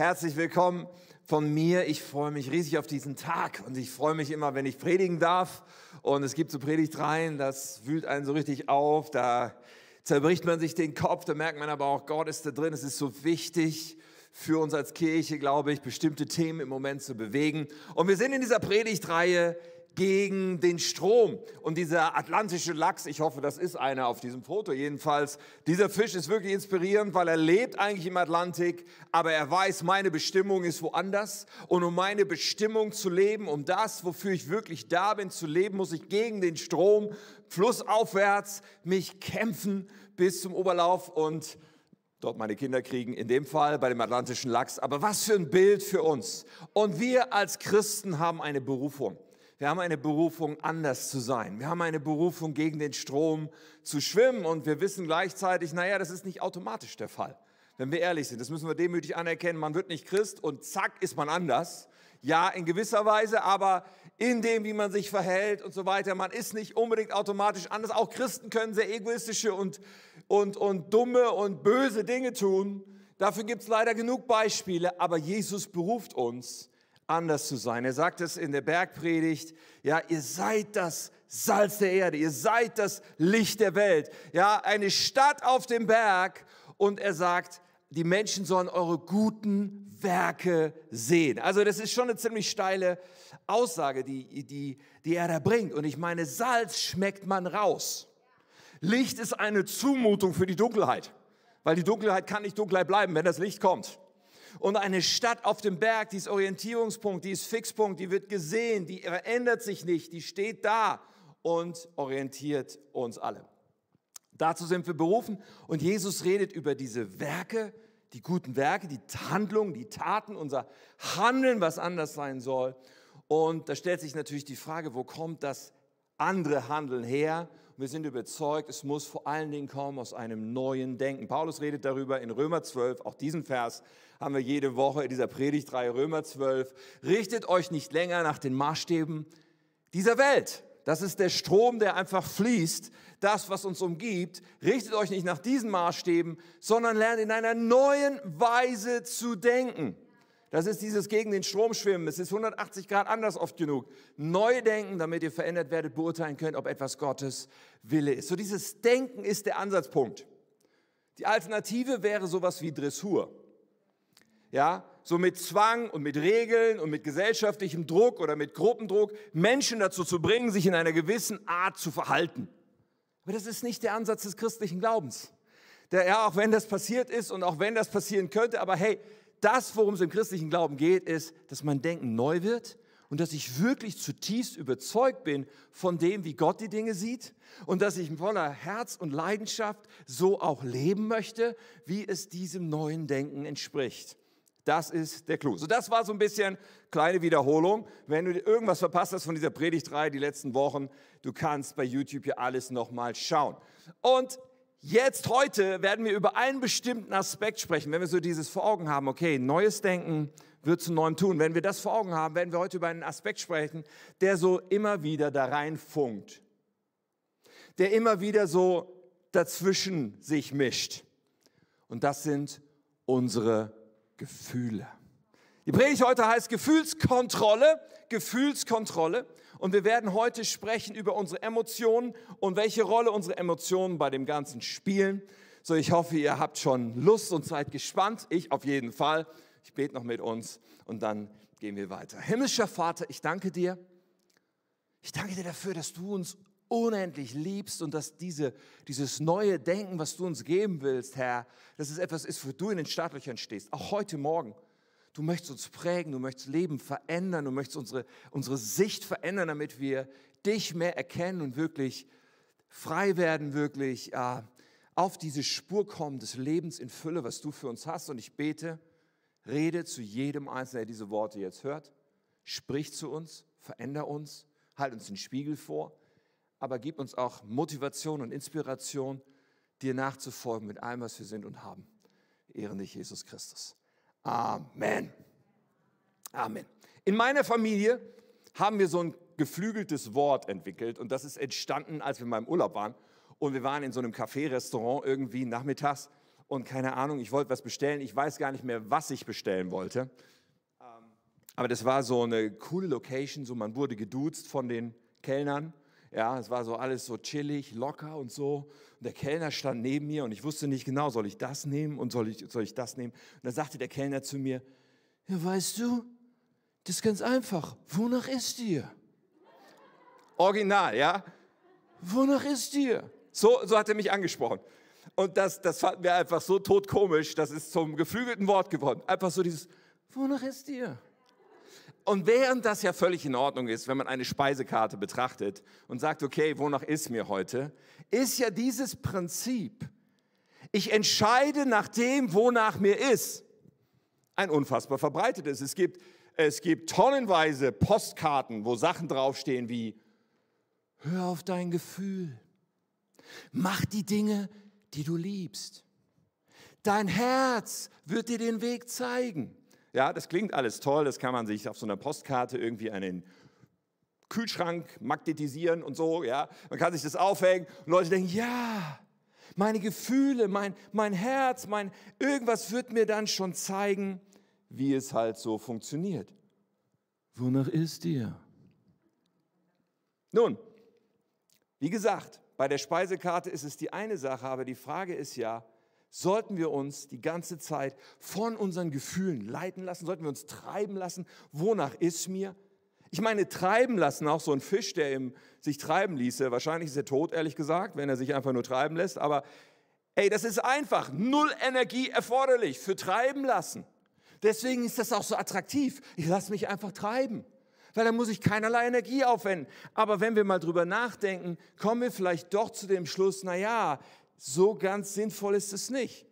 Herzlich willkommen von mir. Ich freue mich riesig auf diesen Tag und ich freue mich immer, wenn ich predigen darf. Und es gibt so Predigtreihen, das wühlt einen so richtig auf. Da zerbricht man sich den Kopf, da merkt man aber auch, Gott ist da drin. Es ist so wichtig für uns als Kirche, glaube ich, bestimmte Themen im Moment zu bewegen. Und wir sind in dieser Predigtreihe gegen den Strom. Und dieser atlantische Lachs, ich hoffe, das ist einer auf diesem Foto jedenfalls, dieser Fisch ist wirklich inspirierend, weil er lebt eigentlich im Atlantik, aber er weiß, meine Bestimmung ist woanders. Und um meine Bestimmung zu leben, um das, wofür ich wirklich da bin, zu leben, muss ich gegen den Strom, flussaufwärts, mich kämpfen bis zum Oberlauf und dort meine Kinder kriegen, in dem Fall bei dem atlantischen Lachs. Aber was für ein Bild für uns. Und wir als Christen haben eine Berufung. Wir haben eine Berufung, anders zu sein. Wir haben eine Berufung, gegen den Strom zu schwimmen. Und wir wissen gleichzeitig, naja, das ist nicht automatisch der Fall. Wenn wir ehrlich sind, das müssen wir demütig anerkennen. Man wird nicht Christ und zack ist man anders. Ja, in gewisser Weise, aber in dem, wie man sich verhält und so weiter. Man ist nicht unbedingt automatisch anders. Auch Christen können sehr egoistische und, und, und dumme und böse Dinge tun. Dafür gibt es leider genug Beispiele. Aber Jesus beruft uns, anders zu sein. Er sagt es in der Bergpredigt, ja, ihr seid das Salz der Erde, ihr seid das Licht der Welt. Ja, eine Stadt auf dem Berg und er sagt, die Menschen sollen eure guten Werke sehen. Also das ist schon eine ziemlich steile Aussage, die, die, die er da bringt. Und ich meine, Salz schmeckt man raus. Licht ist eine Zumutung für die Dunkelheit, weil die Dunkelheit kann nicht Dunkelheit bleiben, wenn das Licht kommt. Und eine Stadt auf dem Berg, die ist Orientierungspunkt, die ist Fixpunkt, die wird gesehen, die verändert sich nicht, die steht da und orientiert uns alle. Dazu sind wir berufen und Jesus redet über diese Werke, die guten Werke, die Handlungen, die Taten, unser Handeln, was anders sein soll. Und da stellt sich natürlich die Frage, wo kommt das andere Handeln her? Wir sind überzeugt, es muss vor allen Dingen kommen aus einem neuen Denken. Paulus redet darüber in Römer 12, auch diesen Vers haben wir jede Woche in dieser Predigtreihe Römer 12. Richtet euch nicht länger nach den Maßstäben dieser Welt. Das ist der Strom, der einfach fließt, das, was uns umgibt. Richtet euch nicht nach diesen Maßstäben, sondern lernt in einer neuen Weise zu denken. Das ist dieses gegen den Strom schwimmen. Es ist 180 Grad anders oft genug. Neu denken, damit ihr verändert werdet, beurteilen könnt, ob etwas Gottes Wille ist. So dieses Denken ist der Ansatzpunkt. Die Alternative wäre sowas wie Dressur. Ja, so mit Zwang und mit Regeln und mit gesellschaftlichem Druck oder mit Gruppendruck Menschen dazu zu bringen, sich in einer gewissen Art zu verhalten. Aber das ist nicht der Ansatz des christlichen Glaubens. Der, ja, auch wenn das passiert ist und auch wenn das passieren könnte, aber hey, das, worum es im christlichen Glauben geht, ist, dass mein Denken neu wird und dass ich wirklich zutiefst überzeugt bin von dem, wie Gott die Dinge sieht und dass ich voller Herz und Leidenschaft so auch leben möchte, wie es diesem neuen Denken entspricht. Das ist der Clou. So, das war so ein bisschen kleine Wiederholung. Wenn du irgendwas verpasst hast von dieser Predigtreihe die letzten Wochen, du kannst bei YouTube hier alles nochmal schauen. Und Jetzt heute werden wir über einen bestimmten Aspekt sprechen, wenn wir so dieses vor Augen haben, okay, neues Denken wird zu neuem tun. Wenn wir das vor Augen haben, werden wir heute über einen Aspekt sprechen, der so immer wieder da reinfunkt, der immer wieder so dazwischen sich mischt. Und das sind unsere Gefühle. Die Predigt heute heißt Gefühlskontrolle, Gefühlskontrolle. Und wir werden heute sprechen über unsere Emotionen und welche Rolle unsere Emotionen bei dem Ganzen spielen. So, ich hoffe, ihr habt schon Lust und seid gespannt. Ich auf jeden Fall. Ich bete noch mit uns und dann gehen wir weiter. Himmlischer Vater, ich danke dir. Ich danke dir dafür, dass du uns unendlich liebst und dass diese, dieses neue Denken, was du uns geben willst, Herr, dass es etwas ist, wo du in den Startlöchern stehst, auch heute Morgen. Du möchtest uns prägen, du möchtest Leben verändern, du möchtest unsere, unsere Sicht verändern, damit wir dich mehr erkennen und wirklich frei werden, wirklich äh, auf diese Spur kommen des Lebens in Fülle, was du für uns hast. Und ich bete, rede zu jedem Einzelnen, der diese Worte jetzt hört. Sprich zu uns, veränder uns, halt uns den Spiegel vor, aber gib uns auch Motivation und Inspiration, dir nachzufolgen mit allem, was wir sind und haben. Ehren dich, Jesus Christus. Amen. Amen. In meiner Familie haben wir so ein geflügeltes Wort entwickelt und das ist entstanden, als wir mal im Urlaub waren und wir waren in so einem Café-Restaurant irgendwie nachmittags und keine Ahnung, ich wollte was bestellen. Ich weiß gar nicht mehr, was ich bestellen wollte. Ähm, aber das war so eine coole Location, so man wurde geduzt von den Kellnern. Ja, es war so alles so chillig, locker und so. Und der Kellner stand neben mir und ich wusste nicht genau, soll ich das nehmen und soll ich, soll ich das nehmen? Und dann sagte der Kellner zu mir, ja, weißt du, das ist ganz einfach. Wonach ist dir? Original, ja? Wonach ist dir? So, so hat er mich angesprochen. Und das, das fanden wir einfach so totkomisch, das ist zum geflügelten Wort geworden. Einfach so dieses, wonach ist dir? Und während das ja völlig in Ordnung ist, wenn man eine Speisekarte betrachtet und sagt, okay, wonach ist mir heute, ist ja dieses Prinzip, ich entscheide nach dem, wonach mir ist, ein unfassbar verbreitetes. Es gibt, es gibt tonnenweise Postkarten, wo Sachen draufstehen wie, hör auf dein Gefühl, mach die Dinge, die du liebst. Dein Herz wird dir den Weg zeigen. Ja, das klingt alles toll, das kann man sich auf so einer Postkarte irgendwie an den Kühlschrank magnetisieren und so, ja. Man kann sich das aufhängen und Leute denken, ja, meine Gefühle, mein, mein Herz, mein irgendwas wird mir dann schon zeigen, wie es halt so funktioniert. Wonach ist dir? Nun, wie gesagt, bei der Speisekarte ist es die eine Sache, aber die Frage ist ja, sollten wir uns die ganze Zeit von unseren Gefühlen leiten lassen? Sollten wir uns treiben lassen? Wonach ist mir? Ich meine, treiben lassen, auch so ein Fisch, der im, sich treiben ließe, wahrscheinlich ist er tot, ehrlich gesagt, wenn er sich einfach nur treiben lässt, aber ey, das ist einfach, null Energie erforderlich für treiben lassen. Deswegen ist das auch so attraktiv. Ich lasse mich einfach treiben, weil da muss ich keinerlei Energie aufwenden. Aber wenn wir mal drüber nachdenken, kommen wir vielleicht doch zu dem Schluss, na ja, so ganz sinnvoll ist es nicht.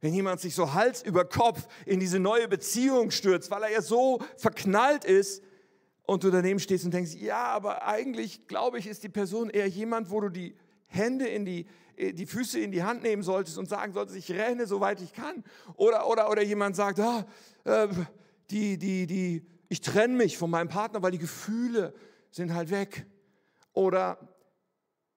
Wenn jemand sich so Hals über Kopf in diese neue Beziehung stürzt, weil er ja so verknallt ist und du daneben stehst und denkst, ja, aber eigentlich glaube ich, ist die Person eher jemand, wo du die Hände in die, äh, die Füße in die Hand nehmen solltest und sagen solltest, ich renne, soweit ich kann. Oder, oder, oder jemand sagt, ah, äh, die, die, die, ich trenne mich von meinem Partner, weil die Gefühle sind halt weg. Oder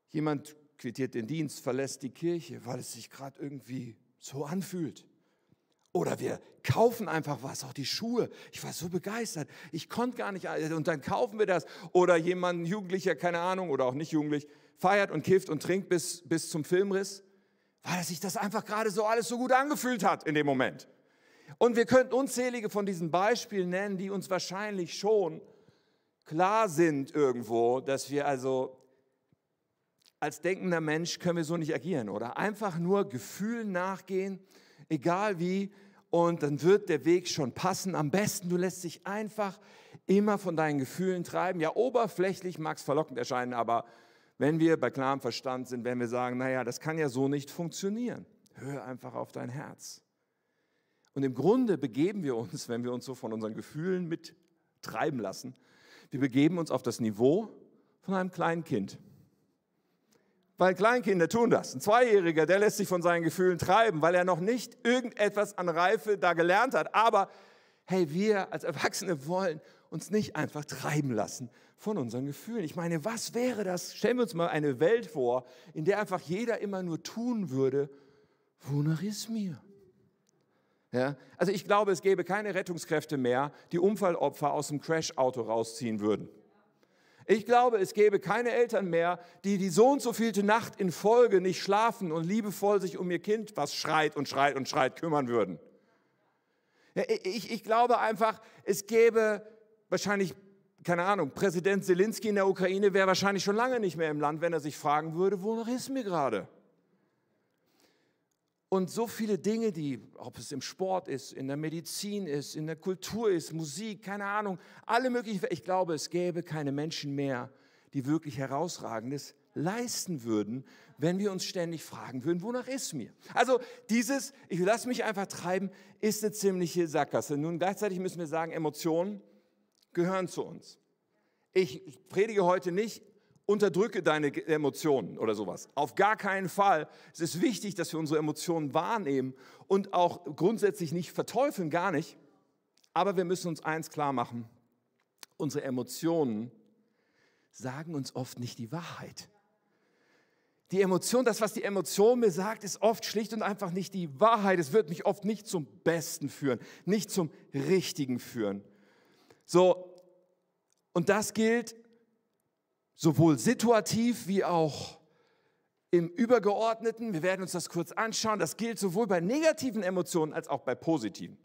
jemand quittiert den Dienst, verlässt die Kirche, weil es sich gerade irgendwie so anfühlt. Oder wir kaufen einfach was, auch die Schuhe. Ich war so begeistert. Ich konnte gar nicht, und dann kaufen wir das. Oder jemand, ein Jugendlicher, keine Ahnung, oder auch nicht jugendlich, feiert und kifft und trinkt bis, bis zum Filmriss, weil sich das einfach gerade so alles so gut angefühlt hat in dem Moment. Und wir könnten unzählige von diesen Beispielen nennen, die uns wahrscheinlich schon klar sind irgendwo, dass wir also als denkender Mensch können wir so nicht agieren, oder? Einfach nur Gefühlen nachgehen, egal wie, und dann wird der Weg schon passen. Am besten, du lässt dich einfach immer von deinen Gefühlen treiben. Ja, oberflächlich mag es verlockend erscheinen, aber wenn wir bei klarem Verstand sind, wenn wir sagen, naja, das kann ja so nicht funktionieren, hör einfach auf dein Herz. Und im Grunde begeben wir uns, wenn wir uns so von unseren Gefühlen mittreiben lassen, wir begeben uns auf das Niveau von einem kleinen Kind. Weil Kleinkinder tun das. Ein Zweijähriger, der lässt sich von seinen Gefühlen treiben, weil er noch nicht irgendetwas an Reife da gelernt hat. Aber hey, wir als Erwachsene wollen uns nicht einfach treiben lassen von unseren Gefühlen. Ich meine, was wäre das? Stellen wir uns mal eine Welt vor, in der einfach jeder immer nur tun würde, wonach ist mir? Ja? Also ich glaube, es gäbe keine Rettungskräfte mehr, die Unfallopfer aus dem Crashauto rausziehen würden. Ich glaube, es gäbe keine Eltern mehr, die die so und so vielte Nacht in Folge nicht schlafen und liebevoll sich um ihr Kind, was schreit und schreit und schreit, kümmern würden. Ich, ich glaube einfach, es gäbe wahrscheinlich, keine Ahnung, Präsident Zelensky in der Ukraine wäre wahrscheinlich schon lange nicht mehr im Land, wenn er sich fragen würde, wonach ist mir gerade? Und so viele Dinge, die, ob es im Sport ist, in der Medizin ist, in der Kultur ist, Musik, keine Ahnung, alle möglichen, ich glaube, es gäbe keine Menschen mehr, die wirklich herausragendes leisten würden, wenn wir uns ständig fragen würden, wonach ist mir? Also dieses, ich lasse mich einfach treiben, ist eine ziemliche Sackgasse. Nun gleichzeitig müssen wir sagen, Emotionen gehören zu uns. Ich predige heute nicht, unterdrücke deine Emotionen oder sowas. Auf gar keinen Fall. Es ist wichtig, dass wir unsere Emotionen wahrnehmen und auch grundsätzlich nicht verteufeln, gar nicht. Aber wir müssen uns eins klar machen. Unsere Emotionen sagen uns oft nicht die Wahrheit. die Emotion, das, was die Emotion mir sagt, ist oft schlicht und einfach nicht die Wahrheit. Es wird mich oft nicht zum Besten führen, nicht zum Richtigen führen. So, und das gilt sowohl situativ wie auch im Übergeordneten. Wir werden uns das kurz anschauen. Das gilt sowohl bei negativen Emotionen als auch bei positiven.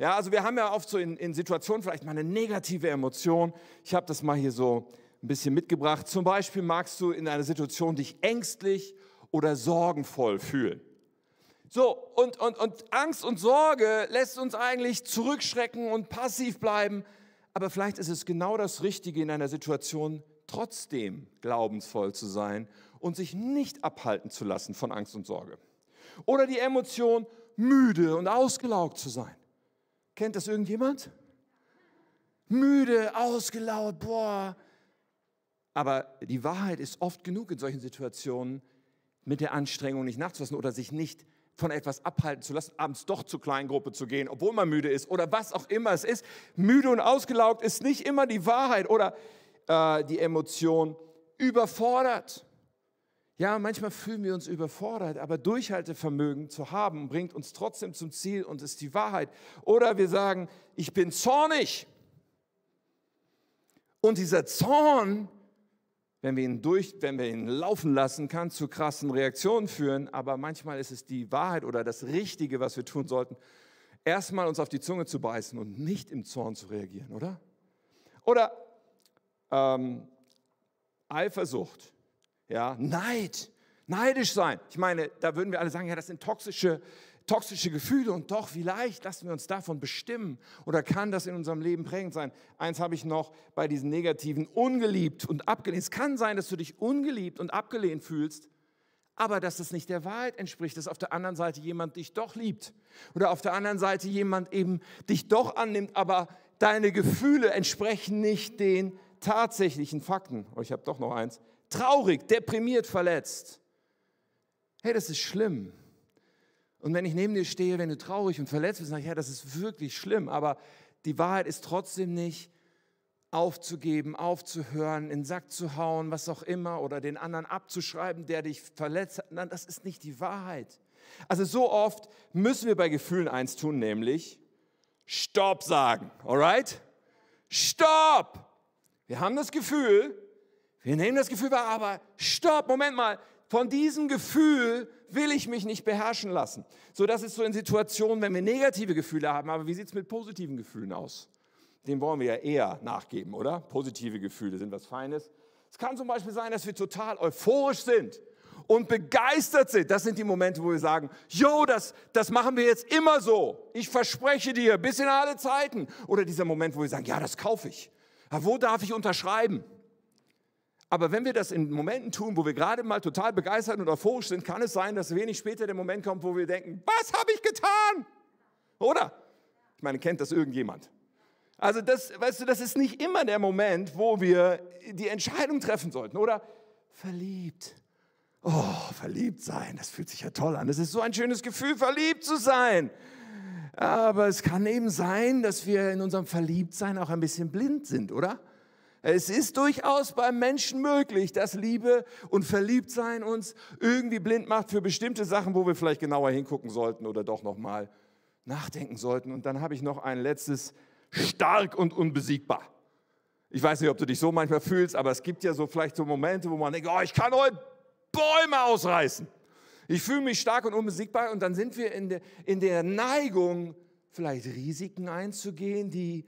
Ja, also wir haben ja oft so in, in Situationen vielleicht mal eine negative Emotion. Ich habe das mal hier so ein bisschen mitgebracht. Zum Beispiel magst du in einer Situation dich ängstlich oder sorgenvoll fühlen. So, und, und, und Angst und Sorge lässt uns eigentlich zurückschrecken und passiv bleiben. Aber vielleicht ist es genau das Richtige in einer Situation, trotzdem glaubensvoll zu sein und sich nicht abhalten zu lassen von Angst und Sorge. Oder die Emotion, müde und ausgelaugt zu sein. Kennt das irgendjemand? Müde, ausgelaugt, boah. Aber die Wahrheit ist oft genug in solchen Situationen, mit der Anstrengung nicht nachzulassen oder sich nicht von etwas abhalten zu lassen, abends doch zur Kleingruppe zu gehen, obwohl man müde ist oder was auch immer es ist. Müde und ausgelaugt ist nicht immer die Wahrheit oder äh, die Emotion überfordert. Ja, manchmal fühlen wir uns überfordert, aber Durchhaltevermögen zu haben, bringt uns trotzdem zum Ziel und ist die Wahrheit. Oder wir sagen, ich bin zornig. Und dieser Zorn, wenn wir ihn durch, wenn wir ihn laufen lassen, kann zu krassen Reaktionen führen. Aber manchmal ist es die Wahrheit oder das Richtige, was wir tun sollten, erstmal uns auf die Zunge zu beißen und nicht im Zorn zu reagieren, oder? Oder ähm, Eifersucht ja, Neid, neidisch sein. Ich meine, da würden wir alle sagen, ja, das sind toxische, toxische Gefühle und doch, vielleicht lassen wir uns davon bestimmen oder kann das in unserem Leben prägend sein. Eins habe ich noch bei diesen negativen, ungeliebt und abgelehnt. Es kann sein, dass du dich ungeliebt und abgelehnt fühlst, aber dass das nicht der Wahrheit entspricht, dass auf der anderen Seite jemand dich doch liebt oder auf der anderen Seite jemand eben dich doch annimmt, aber deine Gefühle entsprechen nicht den tatsächlichen Fakten. Oh, ich habe doch noch eins traurig, deprimiert, verletzt. Hey, das ist schlimm. Und wenn ich neben dir stehe, wenn du traurig und verletzt bist, sage ich, ja, das ist wirklich schlimm. Aber die Wahrheit ist trotzdem nicht aufzugeben, aufzuhören, in den Sack zu hauen, was auch immer, oder den anderen abzuschreiben, der dich verletzt hat. Nein, das ist nicht die Wahrheit. Also so oft müssen wir bei Gefühlen eins tun, nämlich Stopp sagen. Alright? Stopp! Wir haben das Gefühl, wir nehmen das Gefühl wahr, aber stopp, Moment mal, von diesem Gefühl will ich mich nicht beherrschen lassen. So, das ist so in Situationen, wenn wir negative Gefühle haben, aber wie sieht es mit positiven Gefühlen aus? Dem wollen wir ja eher nachgeben, oder? Positive Gefühle sind was Feines. Es kann zum Beispiel sein, dass wir total euphorisch sind und begeistert sind. Das sind die Momente, wo wir sagen, jo, das, das machen wir jetzt immer so. Ich verspreche dir, bis in alle Zeiten. Oder dieser Moment, wo wir sagen, ja, das kaufe ich. Aber wo darf ich unterschreiben? Aber wenn wir das in Momenten tun, wo wir gerade mal total begeistert und euphorisch sind, kann es sein, dass wenig später der Moment kommt, wo wir denken, was habe ich getan? Oder? Ich meine, kennt das irgendjemand? Also das, weißt du, das ist nicht immer der Moment, wo wir die Entscheidung treffen sollten. Oder verliebt. Oh, verliebt sein, das fühlt sich ja toll an. Das ist so ein schönes Gefühl, verliebt zu sein. Aber es kann eben sein, dass wir in unserem Verliebtsein auch ein bisschen blind sind, oder? Es ist durchaus beim Menschen möglich, dass Liebe und Verliebtsein uns irgendwie blind macht für bestimmte Sachen, wo wir vielleicht genauer hingucken sollten oder doch noch mal nachdenken sollten. Und dann habe ich noch ein letztes, stark und unbesiegbar. Ich weiß nicht, ob du dich so manchmal fühlst, aber es gibt ja so vielleicht so Momente, wo man denkt, oh, ich kann heute Bäume ausreißen. Ich fühle mich stark und unbesiegbar und dann sind wir in der, in der Neigung, vielleicht Risiken einzugehen, die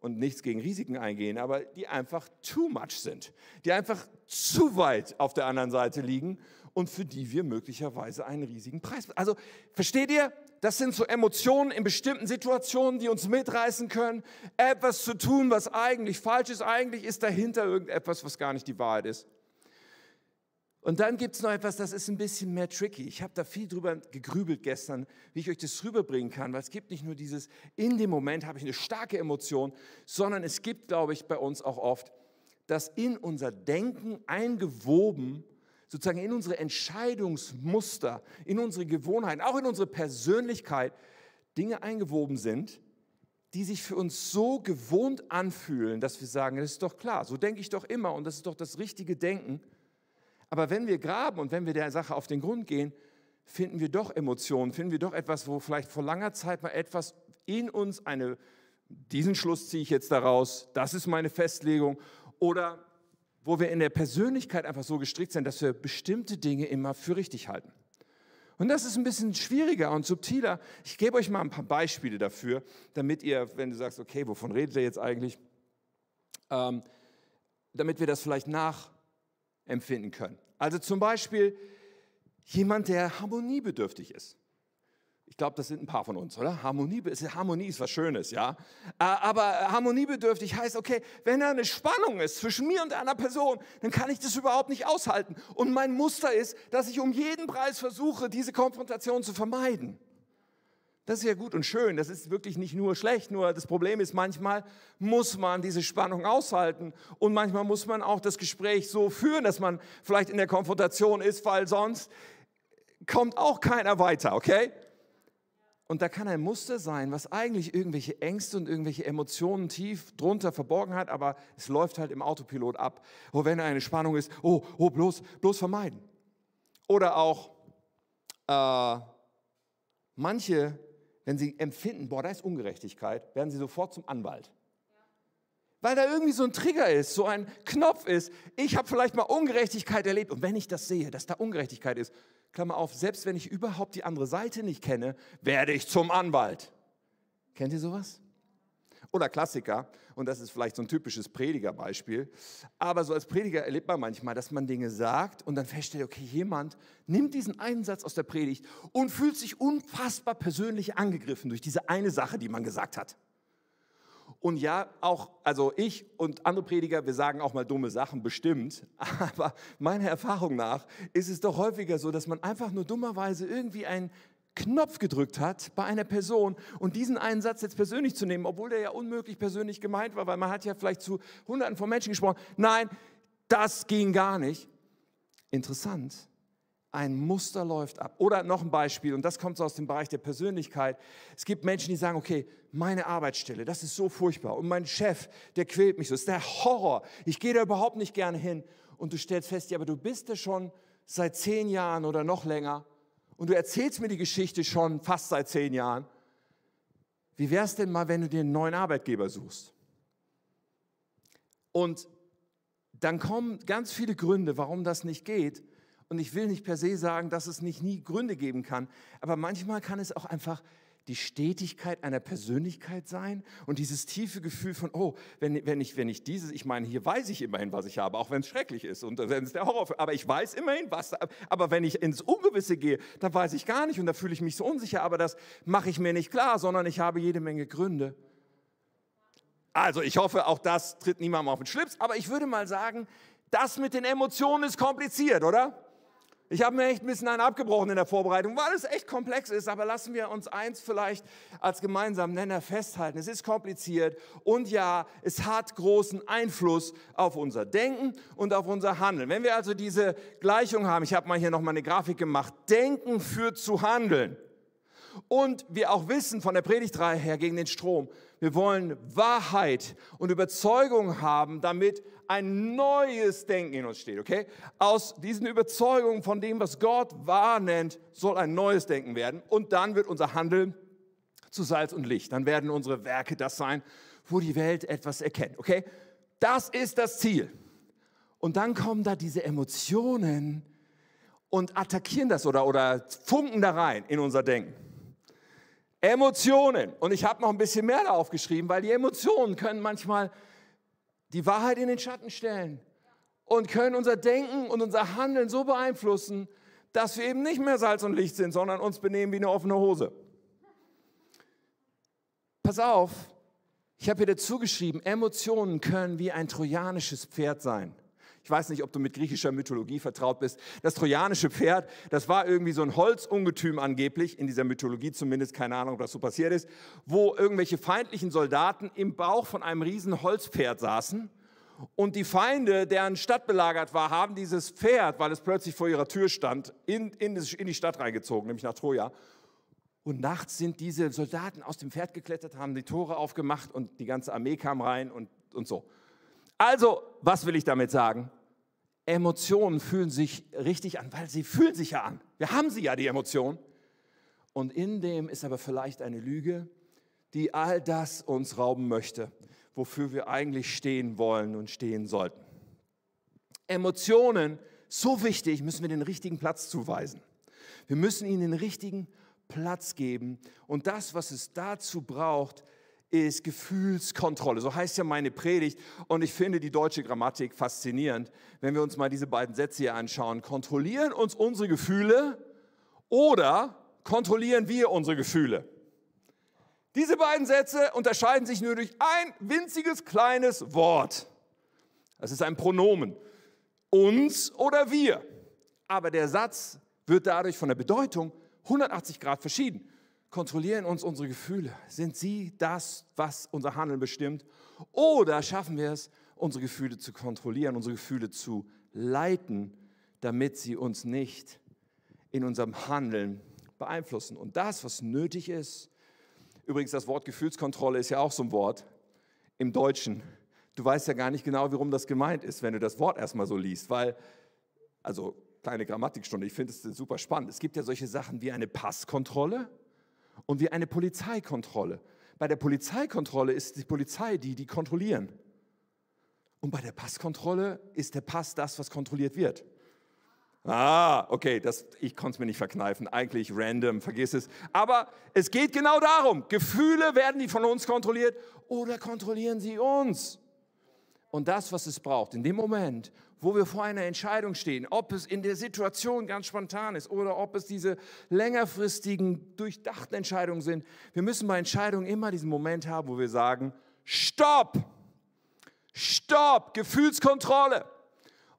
und nichts gegen Risiken eingehen, aber die einfach too much sind, die einfach zu weit auf der anderen Seite liegen und für die wir möglicherweise einen riesigen Preis. Also versteht ihr? Das sind so Emotionen in bestimmten Situationen, die uns mitreißen können, etwas zu tun, was eigentlich falsch ist. Eigentlich ist dahinter irgendetwas, was gar nicht die Wahrheit ist. Und dann gibt es noch etwas, das ist ein bisschen mehr tricky. Ich habe da viel drüber gegrübelt gestern, wie ich euch das rüberbringen kann, weil es gibt nicht nur dieses, in dem Moment habe ich eine starke Emotion, sondern es gibt, glaube ich, bei uns auch oft, dass in unser Denken eingewoben, sozusagen in unsere Entscheidungsmuster, in unsere Gewohnheiten, auch in unsere Persönlichkeit, Dinge eingewoben sind, die sich für uns so gewohnt anfühlen, dass wir sagen, das ist doch klar, so denke ich doch immer und das ist doch das richtige Denken Aber wenn wir graben und wenn wir der Sache auf den Grund gehen, finden wir doch Emotionen, finden wir doch etwas, wo vielleicht vor langer Zeit mal etwas in uns eine, diesen Schluss ziehe ich jetzt daraus, das ist meine Festlegung, oder wo wir in der Persönlichkeit einfach so gestrickt sind, dass wir bestimmte Dinge immer für richtig halten. Und das ist ein bisschen schwieriger und subtiler. Ich gebe euch mal ein paar Beispiele dafür, damit ihr, wenn du sagst, okay, wovon redet ihr jetzt eigentlich, ähm, damit wir das vielleicht nachempfinden können. Also zum Beispiel jemand, der harmoniebedürftig ist. Ich glaube, das sind ein paar von uns, oder? Harmonie, Harmonie ist was Schönes, ja. Äh, aber harmoniebedürftig heißt, okay, wenn da eine Spannung ist zwischen mir und einer Person, dann kann ich das überhaupt nicht aushalten. Und mein Muster ist, dass ich um jeden Preis versuche, diese Konfrontation zu vermeiden. Das ist ja gut und schön, das ist wirklich nicht nur schlecht, nur das Problem ist, manchmal muss man diese Spannung aushalten und manchmal muss man auch das Gespräch so führen, dass man vielleicht in der Konfrontation ist, weil sonst kommt auch keiner weiter, okay? Und da kann ein Muster sein, was eigentlich irgendwelche Ängste und irgendwelche Emotionen tief drunter verborgen hat, aber es läuft halt im Autopilot ab. Oh, wenn eine Spannung ist, oh, oh, bloß, bloß vermeiden. Oder auch äh, manche, wenn sie empfinden, boah, da ist Ungerechtigkeit, werden sie sofort zum Anwalt. Weil da irgendwie so ein Trigger ist, so ein Knopf ist. Ich habe vielleicht mal Ungerechtigkeit erlebt und wenn ich das sehe, dass da Ungerechtigkeit ist, Klammer auf, selbst wenn ich überhaupt die andere Seite nicht kenne, werde ich zum Anwalt. Kennt ihr sowas? Oder Klassiker, und das ist vielleicht so ein typisches Predigerbeispiel, aber so als Prediger erlebt man manchmal, dass man Dinge sagt und dann feststellt, okay, jemand nimmt diesen einen Satz aus der Predigt und fühlt sich unfassbar persönlich angegriffen durch diese eine Sache, die man gesagt hat. Und ja, auch, also ich und andere Prediger, wir sagen auch mal dumme Sachen, bestimmt. Aber meiner Erfahrung nach ist es doch häufiger so, dass man einfach nur dummerweise irgendwie einen Knopf gedrückt hat bei einer Person und diesen einen Satz jetzt persönlich zu nehmen, obwohl der ja unmöglich persönlich gemeint war, weil man hat ja vielleicht zu Hunderten von Menschen gesprochen. Nein, das ging gar nicht. Interessant, ein Muster läuft ab. Oder noch ein Beispiel, und das kommt so aus dem Bereich der Persönlichkeit. Es gibt Menschen, die sagen, okay, meine Arbeitsstelle, das ist so furchtbar. Und mein Chef, der quält mich so. Das ist der Horror. Ich gehe da überhaupt nicht gerne hin. Und du stellst fest, ja, aber du bist da schon seit zehn Jahren oder noch länger. Und du erzählst mir die Geschichte schon fast seit zehn Jahren. Wie wäre es denn mal, wenn du dir einen neuen Arbeitgeber suchst? Und dann kommen ganz viele Gründe, warum das nicht geht. Und ich will nicht per se sagen, dass es nicht nie Gründe geben kann, aber manchmal kann es auch einfach die Stetigkeit einer Persönlichkeit sein und dieses tiefe Gefühl von, oh, wenn, wenn, ich, wenn ich dieses, ich meine, hier weiß ich immerhin, was ich habe, auch wenn es schrecklich ist und wenn es der Horror, aber ich weiß immerhin was, aber wenn ich ins Ungewisse gehe, dann weiß ich gar nicht und da fühle ich mich so unsicher, aber das mache ich mir nicht klar, sondern ich habe jede Menge Gründe. Also ich hoffe, auch das tritt niemandem auf den Schlips, aber ich würde mal sagen, das mit den Emotionen ist kompliziert, oder? Ich habe mir echt ein bisschen einen abgebrochen in der Vorbereitung, weil es echt komplex ist. Aber lassen wir uns eins vielleicht als gemeinsamen Nenner festhalten. Es ist kompliziert und ja, es hat großen Einfluss auf unser Denken und auf unser Handeln. Wenn wir also diese Gleichung haben, ich habe mal hier nochmal eine Grafik gemacht, Denken führt zu Handeln. Und wir auch wissen von der Predigtreihe her gegen den Strom, wir wollen Wahrheit und Überzeugung haben, damit ein neues Denken in uns steht, okay? Aus diesen Überzeugungen von dem, was Gott wahr nennt, soll ein neues Denken werden. Und dann wird unser Handeln zu Salz und Licht. Dann werden unsere Werke das sein, wo die Welt etwas erkennt, okay? Das ist das Ziel. Und dann kommen da diese Emotionen und attackieren das oder, oder funken da rein in unser Denken. Emotionen. Und ich habe noch ein bisschen mehr da aufgeschrieben, weil die Emotionen können manchmal die Wahrheit in den Schatten stellen und können unser Denken und unser Handeln so beeinflussen, dass wir eben nicht mehr Salz und Licht sind, sondern uns benehmen wie eine offene Hose. Pass auf, ich habe hier dazu geschrieben, Emotionen können wie ein trojanisches Pferd sein. Ich weiß nicht, ob du mit griechischer Mythologie vertraut bist. Das trojanische Pferd, das war irgendwie so ein Holzungetüm angeblich, in dieser Mythologie zumindest, keine Ahnung, ob das so passiert ist, wo irgendwelche feindlichen Soldaten im Bauch von einem riesen Holzpferd saßen. Und die Feinde, deren Stadt belagert war, haben dieses Pferd, weil es plötzlich vor ihrer Tür stand, in, in, in die Stadt reingezogen, nämlich nach Troja. Und nachts sind diese Soldaten aus dem Pferd geklettert, haben die Tore aufgemacht und die ganze Armee kam rein und, und so. Also, was will ich damit sagen? Emotionen fühlen sich richtig an, weil sie fühlen sich ja an. Wir haben sie ja, die Emotionen. Und in dem ist aber vielleicht eine Lüge, die all das uns rauben möchte, wofür wir eigentlich stehen wollen und stehen sollten. Emotionen, so wichtig, müssen wir den richtigen Platz zuweisen. Wir müssen ihnen den richtigen Platz geben. Und das, was es dazu braucht, ist Gefühlskontrolle. So heißt ja meine Predigt. Und ich finde die deutsche Grammatik faszinierend, wenn wir uns mal diese beiden Sätze hier anschauen. Kontrollieren uns unsere Gefühle oder kontrollieren wir unsere Gefühle? Diese beiden Sätze unterscheiden sich nur durch ein winziges kleines Wort. Das ist ein Pronomen. Uns oder wir. Aber der Satz wird dadurch von der Bedeutung 180 Grad verschieden kontrollieren uns unsere Gefühle? Sind sie das, was unser Handeln bestimmt? Oder schaffen wir es, unsere Gefühle zu kontrollieren, unsere Gefühle zu leiten, damit sie uns nicht in unserem Handeln beeinflussen? Und das, was nötig ist, übrigens das Wort Gefühlskontrolle ist ja auch so ein Wort im Deutschen. Du weißt ja gar nicht genau, warum das gemeint ist, wenn du das Wort erstmal so liest, weil, also kleine Grammatikstunde, ich finde es super spannend. Es gibt ja solche Sachen wie eine Passkontrolle und wie eine Polizeikontrolle. Bei der Polizeikontrolle ist die Polizei die, die kontrollieren. Und bei der Passkontrolle ist der Pass das, was kontrolliert wird. Ah, okay, das, ich konnte es mir nicht verkneifen. Eigentlich random, vergiss es. Aber es geht genau darum. Gefühle werden die von uns kontrolliert oder kontrollieren sie uns? Und das, was es braucht, in dem Moment, wo wir vor einer Entscheidung stehen, ob es in der Situation ganz spontan ist oder ob es diese längerfristigen, durchdachten Entscheidungen sind. Wir müssen bei Entscheidungen immer diesen Moment haben, wo wir sagen, Stopp! Stopp! Gefühlskontrolle!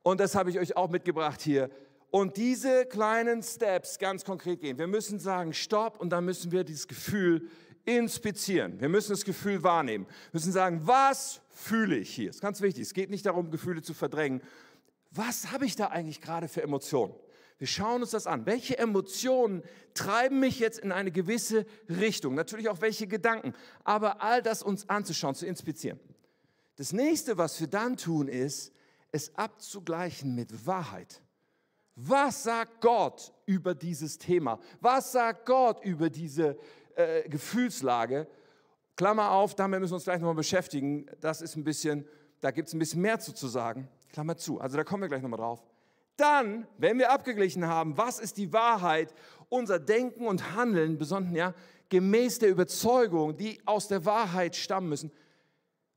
Und das habe ich euch auch mitgebracht hier. Und diese kleinen Steps ganz konkret gehen. Wir müssen sagen, Stopp, und dann müssen wir dieses Gefühl inspizieren. Wir müssen das Gefühl wahrnehmen. Wir müssen sagen, was fühle ich hier? Das ist ganz wichtig. Es geht nicht darum, Gefühle zu verdrängen, was habe ich da eigentlich gerade für Emotionen? Wir schauen uns das an. Welche Emotionen treiben mich jetzt in eine gewisse Richtung? Natürlich auch welche Gedanken. Aber all das uns anzuschauen, zu inspizieren. Das nächste, was wir dann tun, ist, es abzugleichen mit Wahrheit. Was sagt Gott über dieses Thema? Was sagt Gott über diese äh, Gefühlslage? Klammer auf, damit müssen wir uns gleich nochmal beschäftigen. Das ist ein bisschen, da gibt es ein bisschen mehr zu, zu sagen. Klammer zu. Also da kommen wir gleich nochmal drauf. Dann, wenn wir abgeglichen haben, was ist die Wahrheit, unser Denken und Handeln, besonders ja, gemäß der Überzeugung, die aus der Wahrheit stammen müssen,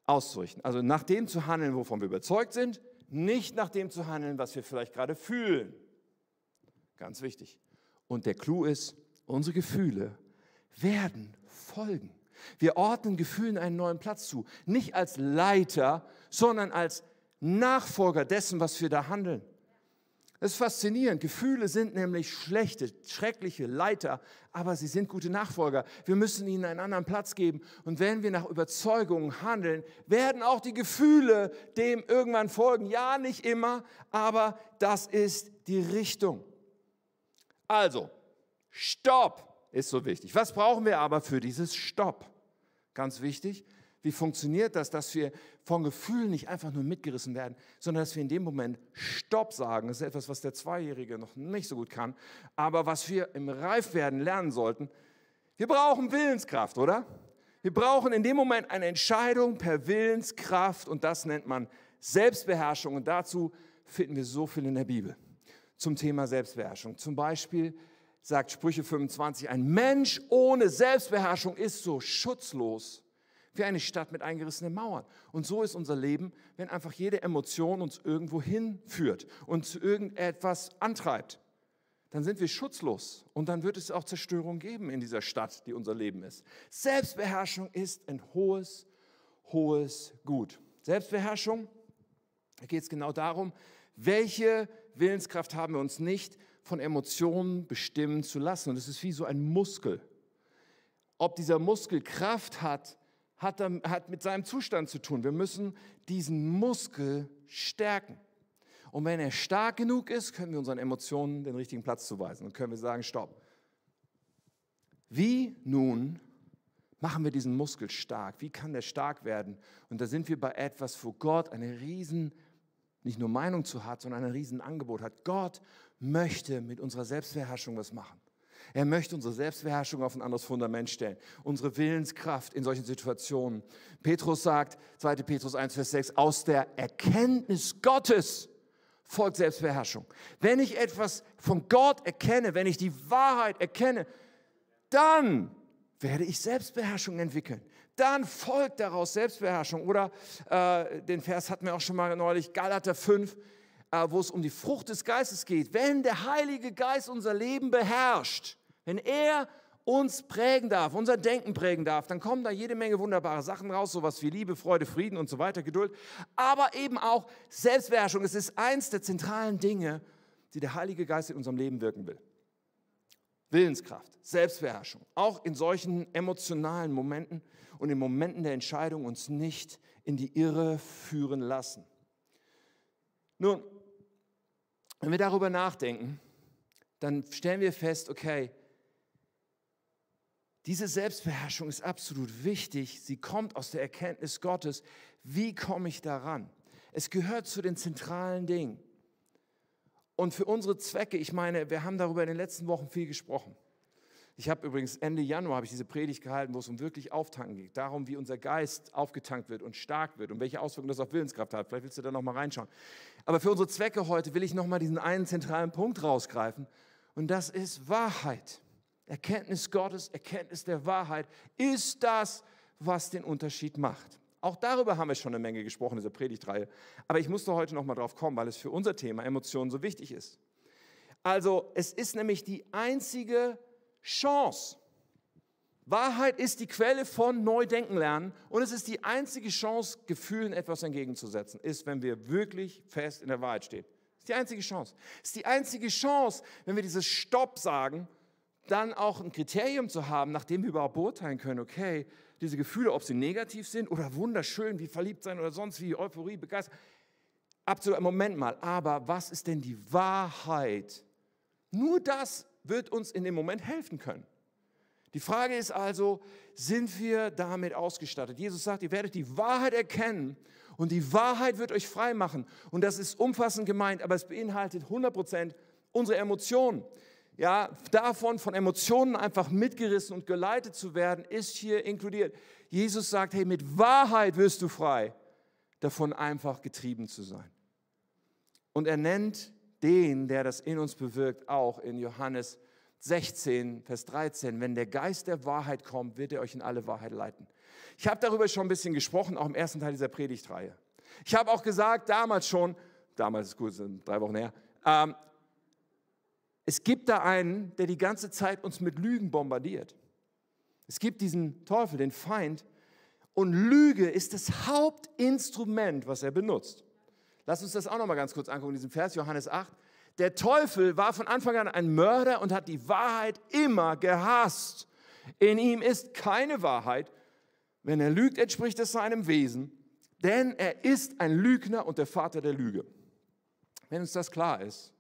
auszurichten. Also nach dem zu handeln, wovon wir überzeugt sind, nicht nach dem zu handeln, was wir vielleicht gerade fühlen. Ganz wichtig. Und der Clou ist, unsere Gefühle werden folgen. Wir ordnen Gefühlen einen neuen Platz zu. Nicht als Leiter, sondern als Nachfolger dessen, was wir da handeln. Das ist faszinierend. Gefühle sind nämlich schlechte, schreckliche Leiter, aber sie sind gute Nachfolger. Wir müssen ihnen einen anderen Platz geben. Und wenn wir nach Überzeugungen handeln, werden auch die Gefühle dem irgendwann folgen. Ja, nicht immer, aber das ist die Richtung. Also, Stopp ist so wichtig. Was brauchen wir aber für dieses Stopp? Ganz wichtig, wie funktioniert das, dass wir von Gefühlen nicht einfach nur mitgerissen werden, sondern dass wir in dem Moment Stopp sagen. Das ist etwas, was der Zweijährige noch nicht so gut kann, aber was wir im Reifwerden lernen sollten. Wir brauchen Willenskraft, oder? Wir brauchen in dem Moment eine Entscheidung per Willenskraft und das nennt man Selbstbeherrschung und dazu finden wir so viel in der Bibel zum Thema Selbstbeherrschung. Zum Beispiel sagt Sprüche 25, ein Mensch ohne Selbstbeherrschung ist so schutzlos wie eine Stadt mit eingerissenen Mauern. Und so ist unser Leben, wenn einfach jede Emotion uns irgendwo hinführt und zu irgendetwas antreibt. Dann sind wir schutzlos und dann wird es auch Zerstörung geben in dieser Stadt, die unser Leben ist. Selbstbeherrschung ist ein hohes, hohes Gut. Selbstbeherrschung, da geht es genau darum, welche Willenskraft haben wir uns nicht von Emotionen bestimmen zu lassen. Und es ist wie so ein Muskel. Ob dieser Muskel Kraft hat, hat, hat mit seinem Zustand zu tun. Wir müssen diesen Muskel stärken. Und wenn er stark genug ist, können wir unseren Emotionen den richtigen Platz zuweisen und können wir sagen, stopp. Wie nun machen wir diesen Muskel stark? Wie kann der stark werden? Und da sind wir bei etwas, wo Gott eine riesen nicht nur Meinung zu hat, sondern ein Riesenangebot hat. Gott möchte mit unserer Selbstbeherrschung was machen. Er möchte unsere Selbstbeherrschung auf ein anderes Fundament stellen, unsere Willenskraft in solchen Situationen. Petrus sagt, 2. Petrus 1, Vers 6, aus der Erkenntnis Gottes folgt Selbstbeherrschung. Wenn ich etwas von Gott erkenne, wenn ich die Wahrheit erkenne, dann werde ich Selbstbeherrschung entwickeln. Dann folgt daraus Selbstbeherrschung. Oder äh, den Vers hatten wir auch schon mal neulich, Galater 5, äh, wo es um die Frucht des Geistes geht. Wenn der Heilige Geist unser Leben beherrscht, wenn er uns prägen darf, unser Denken prägen darf, dann kommen da jede Menge wunderbare Sachen raus, sowas wie Liebe, Freude, Frieden und so weiter, Geduld, aber eben auch Selbstbeherrschung. Es ist eins der zentralen Dinge, die der Heilige Geist in unserem Leben wirken will. Willenskraft, Selbstbeherrschung, auch in solchen emotionalen Momenten und in Momenten der Entscheidung uns nicht in die Irre führen lassen. Nun, wenn wir darüber nachdenken, dann stellen wir fest, okay, diese Selbstbeherrschung ist absolut wichtig. Sie kommt aus der Erkenntnis Gottes. Wie komme ich daran? Es gehört zu den zentralen Dingen. Und für unsere Zwecke, ich meine, wir haben darüber in den letzten Wochen viel gesprochen. Ich habe übrigens Ende Januar habe ich diese Predigt gehalten, wo es um wirklich Auftanken geht, darum, wie unser Geist aufgetankt wird und stark wird und welche Auswirkungen das auf Willenskraft hat. Vielleicht willst du da noch mal reinschauen. Aber für unsere Zwecke heute will ich noch mal diesen einen zentralen Punkt rausgreifen und das ist Wahrheit. Erkenntnis Gottes, Erkenntnis der Wahrheit ist das, was den Unterschied macht. Auch darüber haben wir schon eine Menge gesprochen in dieser Predigtreihe. Aber ich musste heute noch mal drauf kommen, weil es für unser Thema Emotionen so wichtig ist. Also, es ist nämlich die einzige Chance. Wahrheit ist die Quelle von Neudenken lernen und es ist die einzige Chance, Gefühlen etwas entgegenzusetzen, ist, wenn wir wirklich fest in der Wahrheit stehen. Ist die einzige Chance. Ist die einzige Chance, wenn wir dieses Stopp sagen, dann auch ein Kriterium zu haben, nach dem wir überhaupt beurteilen können, okay, diese Gefühle, ob sie negativ sind oder wunderschön, wie verliebt sein oder sonst wie Euphorie, Begeisterung. Absolut, Moment mal, aber was ist denn die Wahrheit? Nur das wird uns in dem Moment helfen können. Die Frage ist also, sind wir damit ausgestattet? Jesus sagt, ihr werdet die Wahrheit erkennen und die Wahrheit wird euch frei machen. Und das ist umfassend gemeint, aber es beinhaltet 100% unsere Emotionen. Ja, davon von Emotionen einfach mitgerissen und geleitet zu werden, ist hier inkludiert. Jesus sagt, hey, mit Wahrheit wirst du frei, davon einfach getrieben zu sein. Und er nennt den, der das in uns bewirkt, auch in Johannes 16, Vers 13, wenn der Geist der Wahrheit kommt, wird er euch in alle Wahrheit leiten. Ich habe darüber schon ein bisschen gesprochen, auch im ersten Teil dieser Predigtreihe. Ich habe auch gesagt, damals schon, damals ist gut, sind drei Wochen her, ähm, es gibt da einen, der die ganze Zeit uns mit Lügen bombardiert. Es gibt diesen Teufel, den Feind, und Lüge ist das Hauptinstrument, was er benutzt. Lass uns das auch noch mal ganz kurz angucken, diesen Vers Johannes 8. Der Teufel war von Anfang an ein Mörder und hat die Wahrheit immer gehasst. In ihm ist keine Wahrheit. Wenn er lügt, entspricht es seinem Wesen, denn er ist ein Lügner und der Vater der Lüge. Wenn uns das klar ist,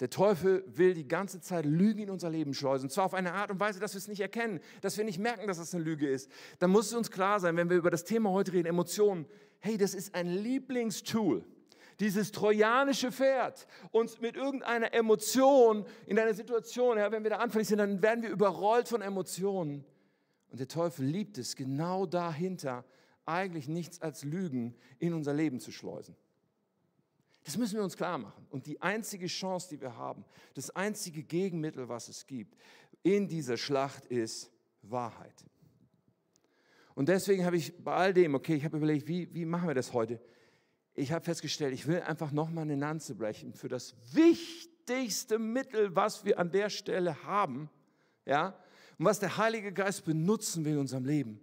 der Teufel will die ganze Zeit Lügen in unser Leben schleusen. Zwar auf eine Art und Weise, dass wir es nicht erkennen, dass wir nicht merken, dass das eine Lüge ist. Dann muss es uns klar sein, wenn wir über das Thema heute reden, Emotionen, hey, das ist ein Lieblingstool dieses trojanische Pferd, uns mit irgendeiner Emotion in einer Situation, ja, wenn wir da anfällig sind, dann werden wir überrollt von Emotionen. Und der Teufel liebt es, genau dahinter eigentlich nichts als Lügen in unser Leben zu schleusen. Das müssen wir uns klar machen. Und die einzige Chance, die wir haben, das einzige Gegenmittel, was es gibt in dieser Schlacht, ist Wahrheit. Und deswegen habe ich bei all dem, okay, ich habe überlegt, wie, wie machen wir das heute? Ich habe festgestellt, ich will einfach nochmal eine Lanze brechen für das wichtigste Mittel, was wir an der Stelle haben, ja, und was der Heilige Geist benutzen will in unserem Leben.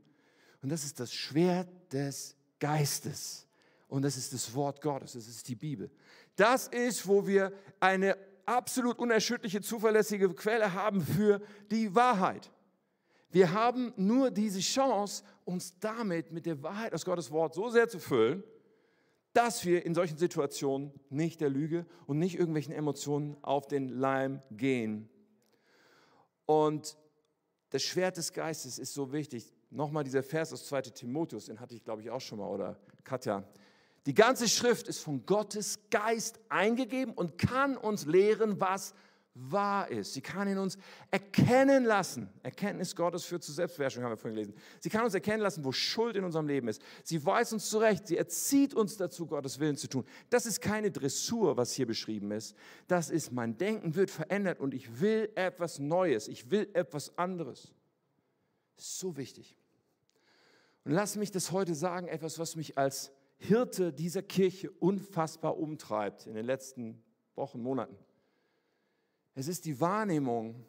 Und das ist das Schwert des Geistes. Und das ist das Wort Gottes, das ist die Bibel. Das ist, wo wir eine absolut unerschütterliche, zuverlässige Quelle haben für die Wahrheit. Wir haben nur diese Chance, uns damit mit der Wahrheit aus Gottes Wort so sehr zu füllen, dass wir in solchen Situationen nicht der Lüge und nicht irgendwelchen Emotionen auf den Leim gehen. Und das Schwert des Geistes ist so wichtig. Nochmal dieser Vers aus 2 Timotheus, den hatte ich glaube ich auch schon mal, oder Katja. Die ganze Schrift ist von Gottes Geist eingegeben und kann uns lehren, was wahr ist. Sie kann in uns erkennen lassen. Erkenntnis Gottes führt zur Selbstbeherrschung, haben wir vorhin gelesen. Sie kann uns erkennen lassen, wo Schuld in unserem Leben ist. Sie weist uns zurecht. Sie erzieht uns dazu, Gottes Willen zu tun. Das ist keine Dressur, was hier beschrieben ist. Das ist, mein Denken wird verändert und ich will etwas Neues. Ich will etwas anderes. So wichtig. Und lass mich das heute sagen, etwas, was mich als Hirte dieser Kirche unfassbar umtreibt in den letzten Wochen, Monaten. Es ist die Wahrnehmung,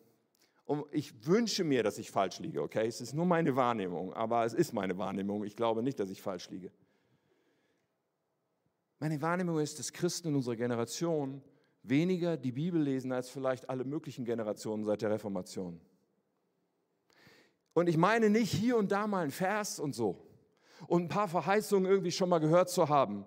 und ich wünsche mir, dass ich falsch liege, okay? Es ist nur meine Wahrnehmung, aber es ist meine Wahrnehmung. Ich glaube nicht, dass ich falsch liege. Meine Wahrnehmung ist, dass Christen in unserer Generation weniger die Bibel lesen als vielleicht alle möglichen Generationen seit der Reformation. Und ich meine nicht hier und da mal ein Vers und so und ein paar Verheißungen irgendwie schon mal gehört zu haben,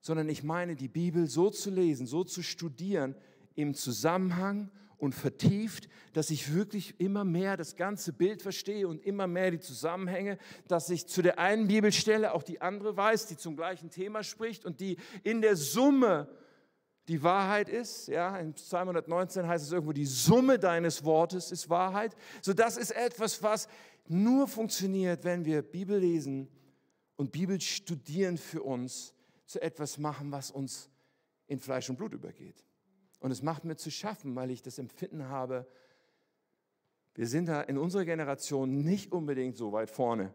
sondern ich meine die Bibel so zu lesen, so zu studieren, im Zusammenhang und vertieft, dass ich wirklich immer mehr das ganze Bild verstehe und immer mehr die Zusammenhänge, dass ich zu der einen Bibelstelle auch die andere weiß, die zum gleichen Thema spricht und die in der Summe die Wahrheit ist. Ja, in Psalm 119 heißt es irgendwo, die Summe deines Wortes ist Wahrheit. So, das ist etwas, was nur funktioniert, wenn wir Bibel lesen und Bibel studieren für uns, zu etwas machen, was uns in Fleisch und Blut übergeht. Und es macht mir zu schaffen, weil ich das Empfinden habe, wir sind da in unserer Generation nicht unbedingt so weit vorne,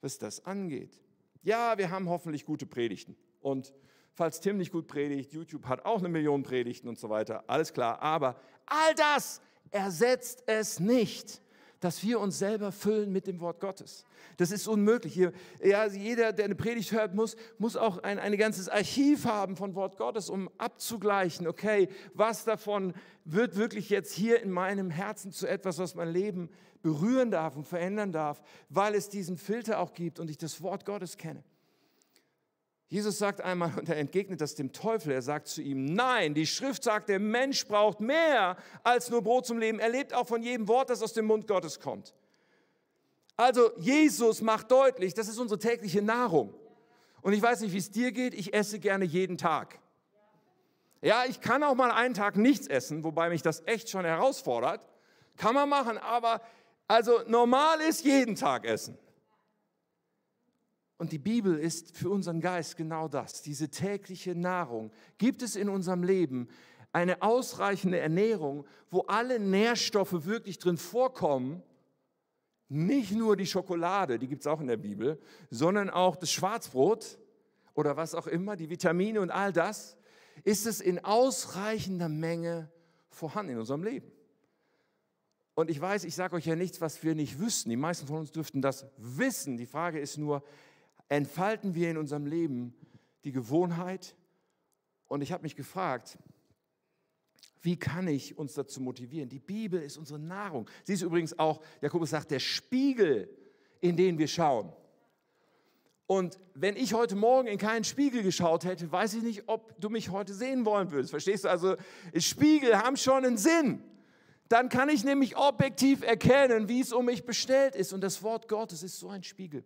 was das angeht. Ja, wir haben hoffentlich gute Predigten. Und falls Tim nicht gut predigt, YouTube hat auch eine Million Predigten und so weiter, alles klar. Aber all das ersetzt es nicht dass wir uns selber füllen mit dem Wort Gottes. Das ist unmöglich. Ja, jeder, der eine Predigt hört, muss, muss auch ein, ein ganzes Archiv haben von Wort Gottes, um abzugleichen, okay, was davon wird wirklich jetzt hier in meinem Herzen zu etwas, was mein Leben berühren darf und verändern darf, weil es diesen Filter auch gibt und ich das Wort Gottes kenne. Jesus sagt einmal, und er entgegnet das dem Teufel, er sagt zu ihm, nein, die Schrift sagt, der Mensch braucht mehr als nur Brot zum Leben. Er lebt auch von jedem Wort, das aus dem Mund Gottes kommt. Also Jesus macht deutlich, das ist unsere tägliche Nahrung. Und ich weiß nicht, wie es dir geht, ich esse gerne jeden Tag. Ja, ich kann auch mal einen Tag nichts essen, wobei mich das echt schon herausfordert. Kann man machen, aber also normal ist jeden Tag essen. Und die Bibel ist für unseren Geist genau das, diese tägliche Nahrung. Gibt es in unserem Leben eine ausreichende Ernährung, wo alle Nährstoffe wirklich drin vorkommen? Nicht nur die Schokolade, die gibt es auch in der Bibel, sondern auch das Schwarzbrot oder was auch immer, die Vitamine und all das. Ist es in ausreichender Menge vorhanden in unserem Leben? Und ich weiß, ich sage euch ja nichts, was wir nicht wüssten. Die meisten von uns dürften das wissen. Die Frage ist nur, entfalten wir in unserem Leben die Gewohnheit. Und ich habe mich gefragt, wie kann ich uns dazu motivieren? Die Bibel ist unsere Nahrung. Sie ist übrigens auch, Jakobus sagt, der Spiegel, in den wir schauen. Und wenn ich heute Morgen in keinen Spiegel geschaut hätte, weiß ich nicht, ob du mich heute sehen wollen würdest. Verstehst du? Also Spiegel haben schon einen Sinn. Dann kann ich nämlich objektiv erkennen, wie es um mich bestellt ist. Und das Wort Gottes ist so ein Spiegel.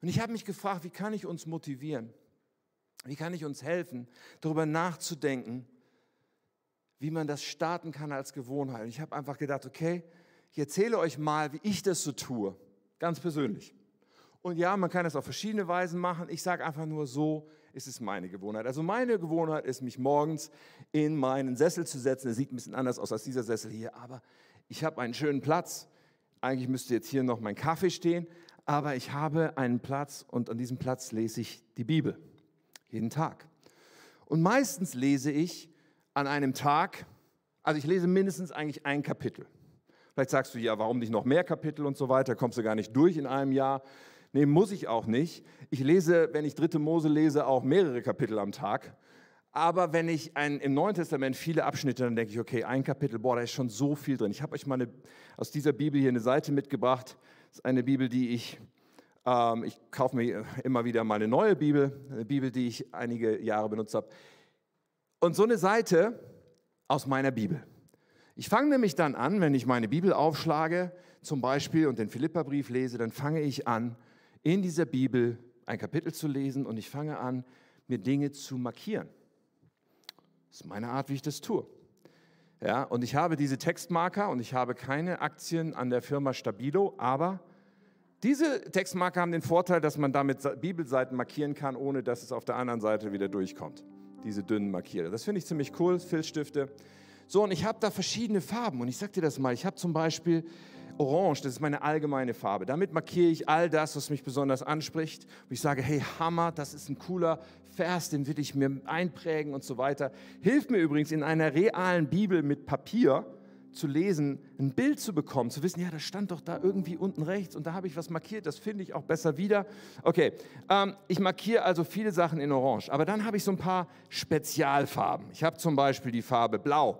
Und ich habe mich gefragt, wie kann ich uns motivieren? Wie kann ich uns helfen, darüber nachzudenken, wie man das starten kann als Gewohnheit? Und ich habe einfach gedacht, okay, ich erzähle euch mal, wie ich das so tue, ganz persönlich. Und ja, man kann das auf verschiedene Weisen machen. Ich sage einfach nur, so ist es meine Gewohnheit. Also meine Gewohnheit ist, mich morgens in meinen Sessel zu setzen. Der sieht ein bisschen anders aus als dieser Sessel hier, aber ich habe einen schönen Platz. Eigentlich müsste jetzt hier noch mein Kaffee stehen, aber ich habe einen Platz und an diesem Platz lese ich die Bibel. Jeden Tag. Und meistens lese ich an einem Tag, also ich lese mindestens eigentlich ein Kapitel. Vielleicht sagst du, ja, warum nicht noch mehr Kapitel und so weiter, kommst du gar nicht durch in einem Jahr. Nee, muss ich auch nicht. Ich lese, wenn ich dritte Mose lese, auch mehrere Kapitel am Tag. Aber wenn ich ein, im Neuen Testament viele Abschnitte, dann denke ich, okay, ein Kapitel, boah, da ist schon so viel drin. Ich habe euch mal eine, aus dieser Bibel hier eine Seite mitgebracht. Das ist eine Bibel, die ich, ähm, ich kaufe mir immer wieder mal eine neue Bibel, eine Bibel, die ich einige Jahre benutzt habe. Und so eine Seite aus meiner Bibel. Ich fange nämlich dann an, wenn ich meine Bibel aufschlage, zum Beispiel und den Philipperbrief lese, dann fange ich an, in dieser Bibel ein Kapitel zu lesen und ich fange an, mir Dinge zu markieren. Das ist meine Art, wie ich das tue. Ja, und ich habe diese Textmarker und ich habe keine Aktien an der Firma Stabilo, aber diese Textmarker haben den Vorteil, dass man damit Bibelseiten markieren kann, ohne dass es auf der anderen Seite wieder durchkommt. Diese dünnen Markierer. Das finde ich ziemlich cool, Filzstifte. So, und ich habe da verschiedene Farben. Und ich sage dir das mal, ich habe zum Beispiel Orange, das ist meine allgemeine Farbe. Damit markiere ich all das, was mich besonders anspricht. Und ich sage, hey, Hammer, das ist ein cooler Vers, den will ich mir einprägen und so weiter. Hilft mir übrigens in einer realen Bibel mit Papier, zu lesen, ein Bild zu bekommen, zu wissen, ja, das stand doch da irgendwie unten rechts und da habe ich was markiert, das finde ich auch besser wieder. Okay, ähm, ich markiere also viele Sachen in Orange, aber dann habe ich so ein paar Spezialfarben. Ich habe zum Beispiel die Farbe Blau.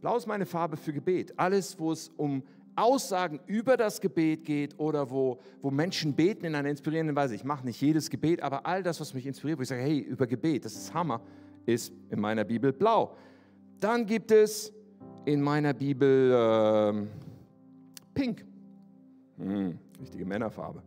Blau ist meine Farbe für Gebet. Alles, wo es um Aussagen über das Gebet geht oder wo, wo Menschen beten in einer inspirierenden Weise. Ich mache nicht jedes Gebet, aber all das, was mich inspiriert, wo ich sage, hey, über Gebet, das ist Hammer, ist in meiner Bibel blau. Dann gibt es in meiner Bibel äh, Pink. Hm, richtige Männerfarbe.